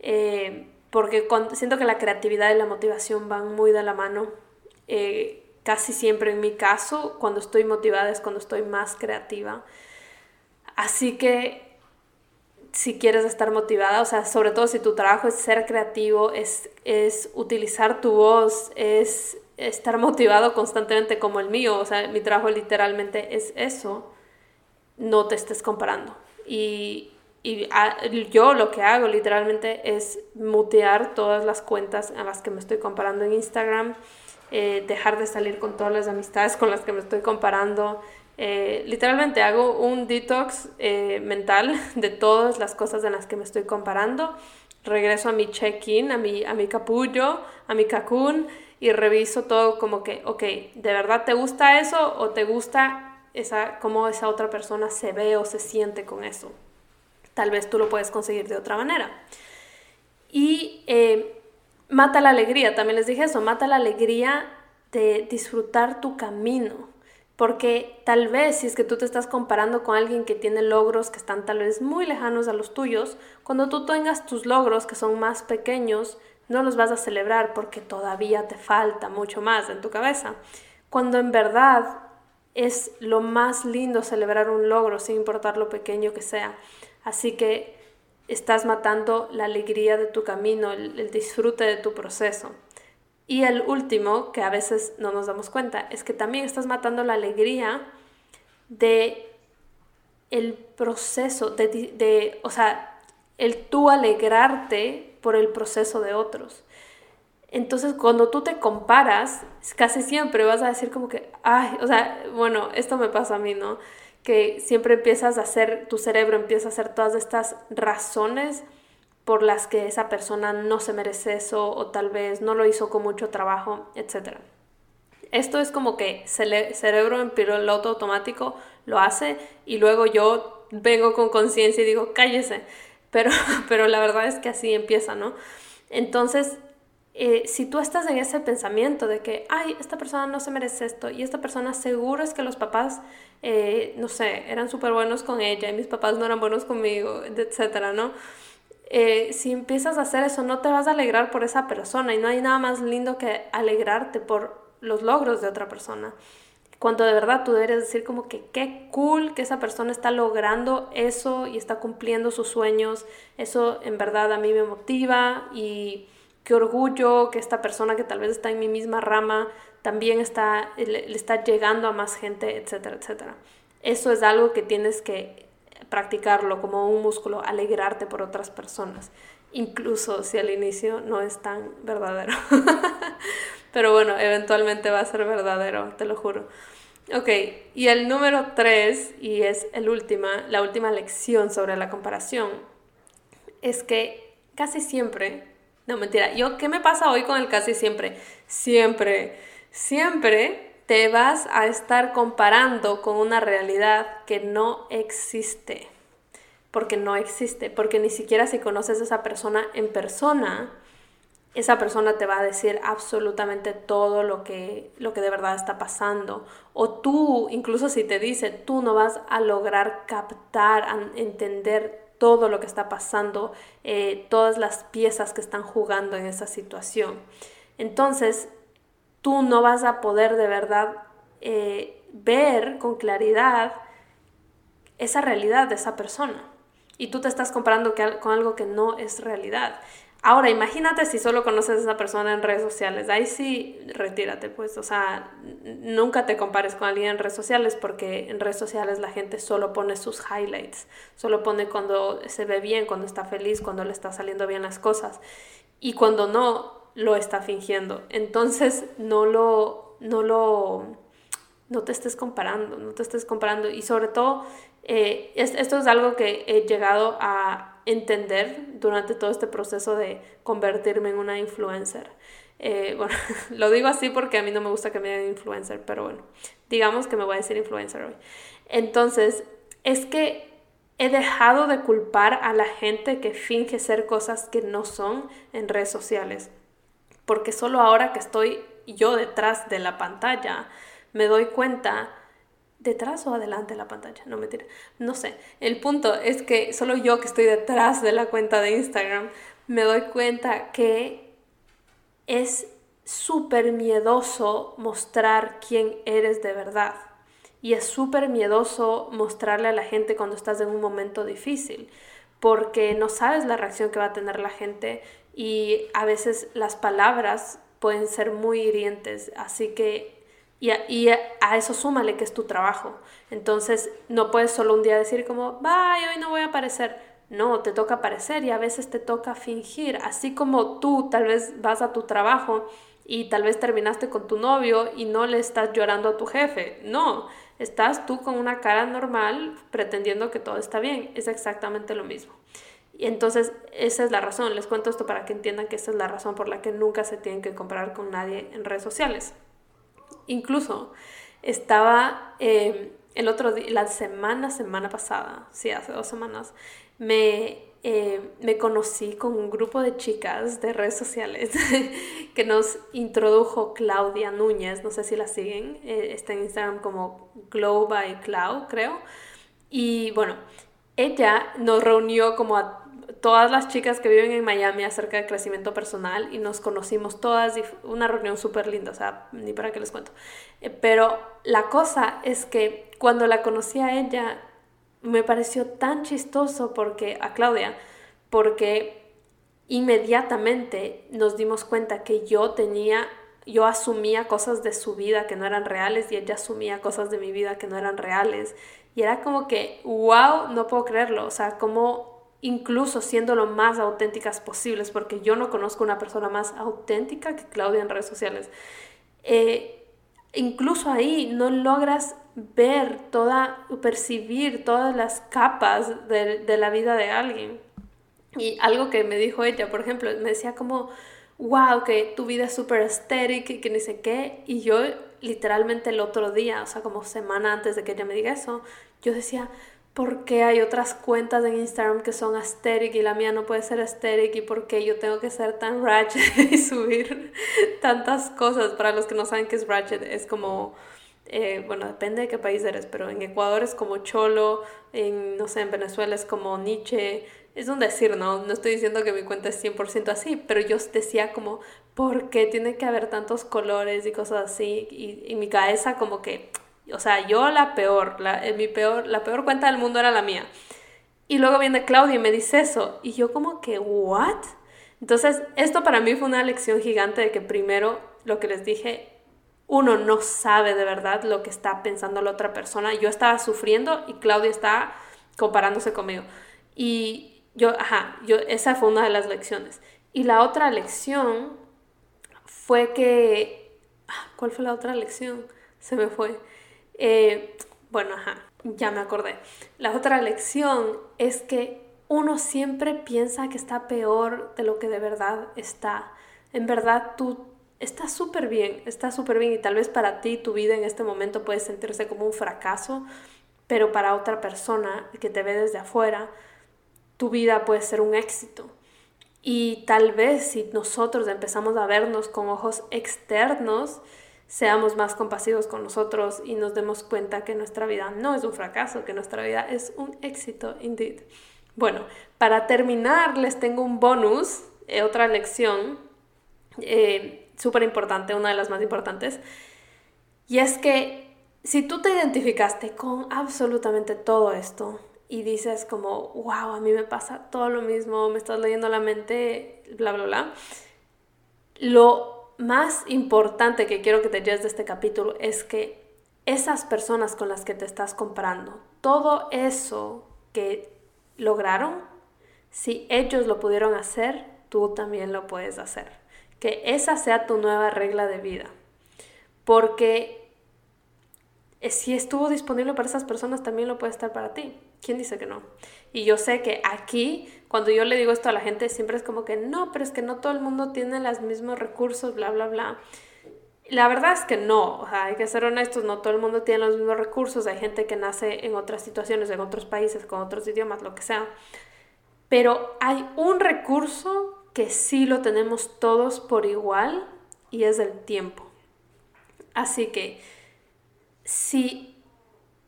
Speaker 2: eh, porque siento que la creatividad y la motivación van muy de la mano. Eh, casi siempre en mi caso, cuando estoy motivada es cuando estoy más creativa. Así que si quieres estar motivada, o sea, sobre todo si tu trabajo es ser creativo, es, es utilizar tu voz, es estar motivado constantemente como el mío, o sea, mi trabajo literalmente es eso, no te estés comparando. Y y yo lo que hago literalmente es mutear todas las cuentas a las que me estoy comparando en Instagram, eh, dejar de salir con todas las amistades con las que me estoy comparando. Eh, literalmente hago un detox eh, mental de todas las cosas en las que me estoy comparando. Regreso a mi check-in, a mi, a mi capullo, a mi cacún y reviso todo como que, ok, ¿de verdad te gusta eso o te gusta esa, cómo esa otra persona se ve o se siente con eso? Tal vez tú lo puedes conseguir de otra manera. Y eh, mata la alegría, también les dije eso, mata la alegría de disfrutar tu camino. Porque tal vez si es que tú te estás comparando con alguien que tiene logros que están tal vez muy lejanos a los tuyos, cuando tú tengas tus logros que son más pequeños, no los vas a celebrar porque todavía te falta mucho más en tu cabeza. Cuando en verdad es lo más lindo celebrar un logro sin importar lo pequeño que sea. Así que estás matando la alegría de tu camino, el, disfrute de tu proceso. Y el último, que a veces no nos damos cuenta, es que también estás matando la alegría de el proceso, de, de, o sea, el tú alegrarte por el proceso de otros. Entonces, cuando tú te comparas, casi siempre vas a decir como que, ay, o sea, bueno, esto me pasa a mí, ¿no? Que siempre empiezas a hacer, tu cerebro empieza a hacer todas estas razones por las que esa persona no se merece eso o tal vez no lo hizo con mucho trabajo, etc. Esto es como que el cerebro en piloto automático lo hace y luego yo vengo con conciencia y digo, cállese. Pero, pero la verdad es que así empieza, ¿no? Entonces, eh, si tú estás en ese pensamiento de que, ay, esta persona no se merece esto y esta persona seguro es que los papás, eh, no sé, eran súper buenos con ella y mis papás no eran buenos conmigo, etcétera, ¿no? Eh, si empiezas a hacer eso, no te vas a alegrar por esa persona y no hay nada más lindo que alegrarte por los logros de otra persona. Cuando de verdad tú deberías decir como que qué cool que esa persona está logrando eso y está cumpliendo sus sueños, eso en verdad a mí me motiva y qué orgullo que esta persona que tal vez está en mi misma rama también está, le, está llegando a más gente, etcétera, etcétera. Eso es algo que tienes que practicarlo como un músculo, alegrarte por otras personas, incluso si al inicio no es tan verdadero. Pero bueno, eventualmente va a ser verdadero, te lo juro. Ok, y el número tres, y es el última, la última lección sobre la comparación, es que casi siempre no, mentira. Yo, ¿qué me pasa hoy con el casi siempre? Siempre, siempre te vas a estar comparando con una realidad que no existe. Porque no existe. Porque ni siquiera si conoces a esa persona en persona, esa persona te va a decir absolutamente todo lo que, lo que de verdad está pasando. O tú, incluso si te dice, tú no vas a lograr captar, entender todo lo que está pasando, eh, todas las piezas que están jugando en esa situación. Entonces, tú no vas a poder de verdad eh, ver con claridad esa realidad de esa persona. Y tú te estás comparando con algo que no es realidad. Ahora, imagínate si solo conoces a esa persona en redes sociales. Ahí sí, retírate, pues. O sea, nunca te compares con alguien en redes sociales porque en redes sociales la gente solo pone sus highlights. Solo pone cuando se ve bien, cuando está feliz, cuando le está saliendo bien las cosas. Y cuando no, lo está fingiendo. Entonces, no lo, no lo, no te estés comparando, no te estés comparando. Y sobre todo, eh, esto es algo que he llegado a entender durante todo este proceso de convertirme en una influencer. Eh, bueno, lo digo así porque a mí no me gusta que me digan influencer, pero bueno, digamos que me voy a decir influencer hoy. Entonces, es que he dejado de culpar a la gente que finge ser cosas que no son en redes sociales, porque solo ahora que estoy yo detrás de la pantalla, me doy cuenta detrás o adelante de la pantalla, no mentira, no sé. El punto es que solo yo que estoy detrás de la cuenta de Instagram me doy cuenta que es súper miedoso mostrar quién eres de verdad. Y es súper miedoso mostrarle a la gente cuando estás en un momento difícil, porque no sabes la reacción que va a tener la gente y a veces las palabras pueden ser muy hirientes. Así que y a, eso súmale que es tu trabajo. Entonces, no puedes solo un día decir como, bye, hoy no voy a aparecer. No, te toca aparecer y a veces te toca fingir, así como tú tal vez vas a tu trabajo y tal vez terminaste con tu novio y no le estás llorando a tu jefe. No, estás tú con una cara normal pretendiendo que todo está bien. Es exactamente lo mismo. Y entonces esa es la razón. Les cuento esto para que entiendan que esa es la razón por la que nunca se tienen que comparar con nadie en redes sociales. Incluso estaba eh, el otro día, la semana, semana pasada, sí, hace dos semanas, me eh, me conocí con un grupo de chicas de redes sociales que nos introdujo Claudia Núñez, no sé si la siguen, eh, está en Instagram como Glow by Cloud, creo. Y bueno, ella nos reunió como a todas las chicas que viven en Miami acerca de crecimiento personal y nos conocimos todas una reunión súper linda, o sea, ni para qué les cuento. Eh, pero la cosa es que cuando la conocí a ella, me pareció tan chistoso porque a Claudia, porque inmediatamente nos dimos cuenta que yo tenía, yo asumía cosas de su vida que no eran reales y ella asumía cosas de mi vida que no eran reales. Y era como que, wow, no puedo creerlo, o sea, como incluso siendo lo más auténticas posibles, porque yo no conozco una persona más auténtica que Claudia en redes sociales. Eh, incluso ahí no logras ver toda, percibir todas las capas de, la vida de alguien. Y algo que me dijo ella, por ejemplo, me decía como, wow, que tu vida es súper estética y que ni sé qué. Y yo literalmente el otro día, o sea, como semana antes de que ella me diga eso, yo decía, ¿por qué hay otras cuentas en Instagram que son aesthetic y la mía no puede ser aesthetic? ¿Y por qué yo tengo que ser tan ratchet y subir tantas cosas? Para los que no saben qué es ratchet, es como eh, bueno, depende de qué país eres, pero en Ecuador es como Cholo, en, no sé, en Venezuela es como Nietzsche, es un decir, ¿no? No estoy diciendo que mi cuenta es 100% así, pero yo decía como, ¿por qué tiene que haber tantos colores y cosas así? Y, y mi cabeza como que, o sea, yo la peor, la, eh, mi peor, la peor cuenta del mundo era la mía. Y luego viene Claudia y me dice eso, y yo como que, ¿what? Entonces, esto para mí fue una lección gigante de que primero, lo que les dije, uno no sabe de verdad lo que está pensando la otra persona. Yo estaba sufriendo y Claudia está comparándose conmigo. Y yo, ajá, yo, esa fue una de las lecciones. Y la otra lección fue que, ah, ¿cuál fue la otra lección? Se me fue. Eh, bueno, ajá, ya me acordé. La otra lección es que uno siempre piensa que está peor de lo que de verdad está. En verdad tú está súper bien, está súper bien y tal vez para ti tu vida en este momento puede sentirse como un fracaso, pero para otra persona que te ve desde afuera, tu vida puede ser un éxito. Y tal vez si nosotros empezamos a vernos con ojos externos, seamos más compasivos con nosotros y nos demos cuenta que nuestra vida no es un fracaso, que nuestra vida es un éxito, indeed. Bueno, para terminar les tengo un bonus, eh, otra lección. Eh, súper importante, una de las más importantes. Y es que si tú te identificaste con absolutamente todo esto y dices como, wow, a mí me pasa todo lo mismo, me estás leyendo la mente, bla, bla, bla, lo más importante que quiero que te lleves de este capítulo es que esas personas con las que te estás comparando, todo eso que lograron, si ellos lo pudieron hacer, tú también lo puedes hacer que esa sea tu nueva regla de vida. Porque eh, si estuvo disponible para esas personas, también lo puede estar para ti. ¿Quién dice que no? Y yo sé que aquí, cuando yo le digo esto a la gente, siempre es como que no, pero es que no todo el mundo tiene los mismos recursos, bla, bla, bla. La verdad es que no, o sea, hay que ser honestos, no todo el mundo tiene los mismos recursos, hay gente que nace en otras situaciones, en otros países, con otros idiomas, lo que sea. Pero hay un recurso que sí lo tenemos todos por igual y es el tiempo. Así que si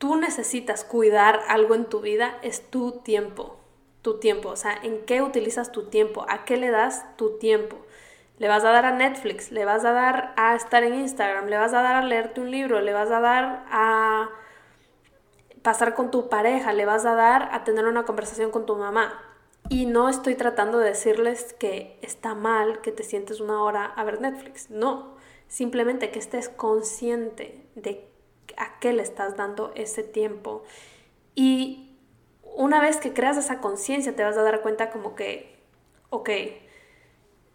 Speaker 2: tú necesitas cuidar algo en tu vida, es tu tiempo, tu tiempo, o sea, ¿en qué utilizas tu tiempo? ¿A qué le das tu tiempo? ¿Le vas a dar a Netflix? ¿Le vas a dar a estar en Instagram? ¿Le vas a dar a leerte un libro? ¿Le vas a dar a pasar con tu pareja? ¿Le vas a dar a tener una conversación con tu mamá? Y no estoy tratando de decirles que está mal que te sientes una hora a ver Netflix. No, simplemente que estés consciente de a qué le estás dando ese tiempo. Y una vez que creas esa conciencia te vas a dar cuenta como que, ok,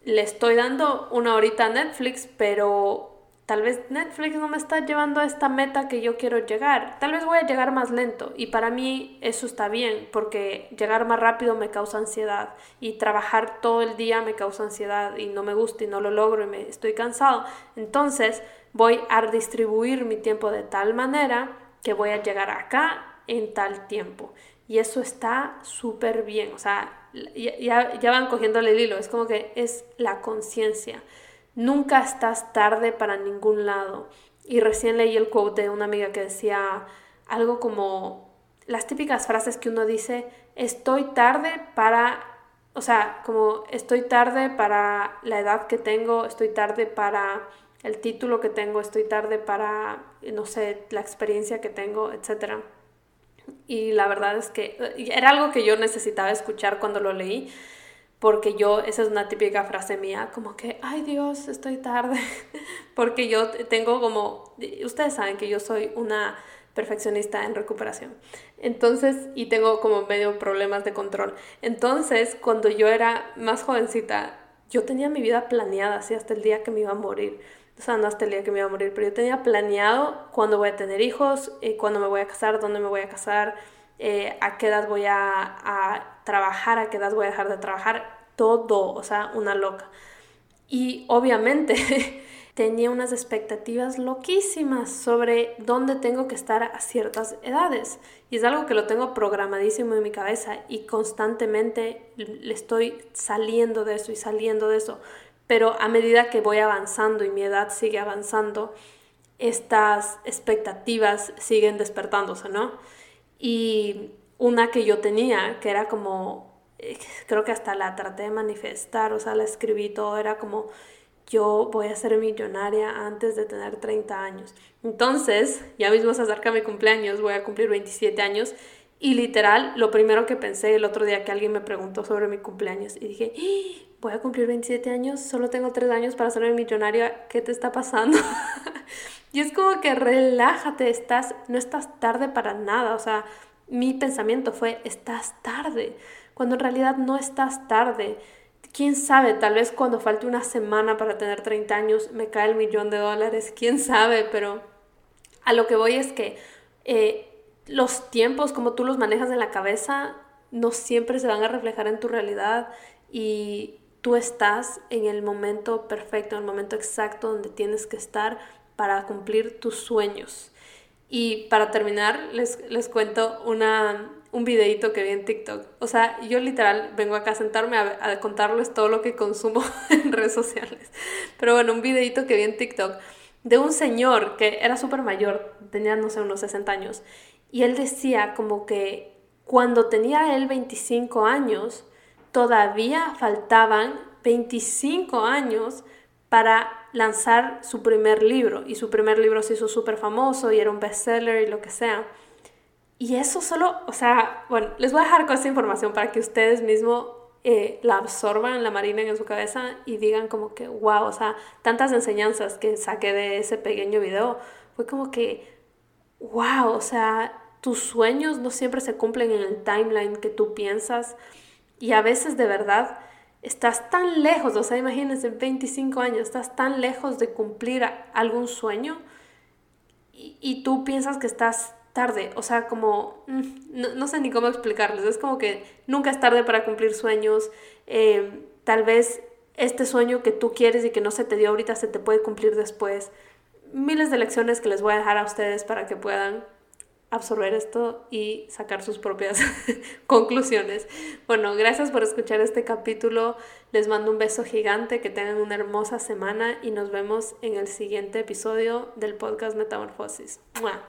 Speaker 2: le estoy dando una horita a Netflix, pero tal vez Netflix no me está llevando a esta meta que yo quiero llegar. Tal vez voy a llegar más lento y para mí eso está bien porque llegar más rápido me causa ansiedad y trabajar todo el día me causa ansiedad y no me gusta y no lo logro y me estoy cansado. Entonces voy a distribuir mi tiempo de tal manera que voy a llegar acá en tal tiempo. Y eso está súper bien, o sea, ya, ya van cogiéndole el hilo, es como que es la conciencia. Nunca estás tarde para ningún lado. Y recién leí el quote de una amiga que decía algo como las típicas frases que uno dice, estoy tarde para, o sea, como estoy tarde para la edad que tengo, estoy tarde para el título que tengo, estoy tarde para, no sé, la experiencia que tengo, etc. Y la verdad es que era algo que yo necesitaba escuchar cuando lo leí, porque yo, esa es una típica frase mía, como que, ay Dios, estoy tarde, porque yo tengo como, ustedes saben que yo soy una perfeccionista en recuperación. Entonces, y tengo como medio problemas de control. Entonces, cuando yo era más jovencita, yo tenía mi vida planeada, así hasta el día que me iba a morir. O sea, no hasta el día que me iba a morir, pero yo tenía planeado cuándo voy a tener hijos, eh, cuándo me voy a casar, dónde me voy a casar, eh, a qué edad voy a, trabajar, a qué edad voy a dejar de trabajar, todo, o sea, una loca. Y obviamente tenía unas expectativas loquísimas sobre dónde tengo que estar a ciertas edades. Y es algo que lo tengo programadísimo en mi cabeza y constantemente le estoy saliendo de eso y saliendo de eso. Pero a medida que voy avanzando y mi edad sigue avanzando, estas expectativas siguen despertándose, ¿no? Y una que yo tenía, que era como, eh, creo que hasta la traté de manifestar, o sea, la escribí todo, era como, yo voy a ser millonaria antes de tener 30 años. Entonces, ya mismo se acerca mi cumpleaños, voy a cumplir 27 años. Y literal, lo primero que pensé el otro día que alguien me preguntó sobre mi cumpleaños y dije, ¡Ah! voy a cumplir 27 años, solo tengo 3 años para ser millonaria, ¿qué te está pasando? Y es como que relájate, estás, no estás tarde para nada. O sea, mi pensamiento fue, estás tarde, cuando en realidad no estás tarde. Quién sabe, tal vez cuando falte una semana para tener 30 años me cae el millón de dólares, quién sabe, pero a lo que voy es que eh, los tiempos, como tú los manejas en la cabeza, no siempre se van a reflejar en tu realidad y tú estás en el momento perfecto, en el momento exacto donde tienes que estar para cumplir tus sueños. Y para terminar, les, les cuento una, un videito que vi en TikTok. O sea, yo literal vengo acá a sentarme a, contarles todo lo que consumo en redes sociales. Pero bueno, un videito que vi en TikTok de un señor que era súper mayor, tenía, no sé, unos 60 años. Y él decía como que cuando tenía él 25 años, todavía faltaban 25 años para lanzar su primer libro y su primer libro se hizo súper famoso y era un bestseller y lo que sea. Y eso solo, o sea, bueno, les voy a dejar con esta información para que ustedes mismos eh, la absorban, la marinen en su cabeza y digan como que, wow, o sea, tantas enseñanzas que saqué de ese pequeño video, fue como que, wow, o sea, tus sueños no siempre se cumplen en el timeline que tú piensas y a veces de verdad estás tan lejos, o sea, imagínense, 25 años, estás tan lejos de cumplir algún sueño y, tú piensas que estás tarde, o sea, como, mm, no, sé ni cómo explicarles, es como que nunca es tarde para cumplir sueños, eh, tal vez este sueño que tú quieres y que no se te dio ahorita se te puede cumplir después. Miles de lecciones que les voy a dejar a ustedes para que puedan absorber esto y sacar sus propias conclusiones. Bueno, gracias por escuchar este capítulo. Les mando un beso gigante, que tengan una hermosa semana y nos vemos en el siguiente episodio del podcast Metamorfosis.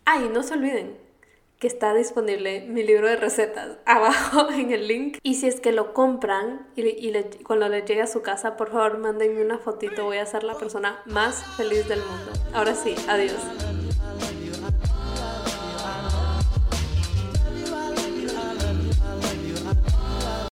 Speaker 2: Ay, no se olviden que está disponible mi libro de recetas abajo en el link. Y si es que lo compran y, cuando les llegue a su casa, por favor, mándenme una fotito. Voy a ser la persona más feliz del mundo. Ahora sí, adiós.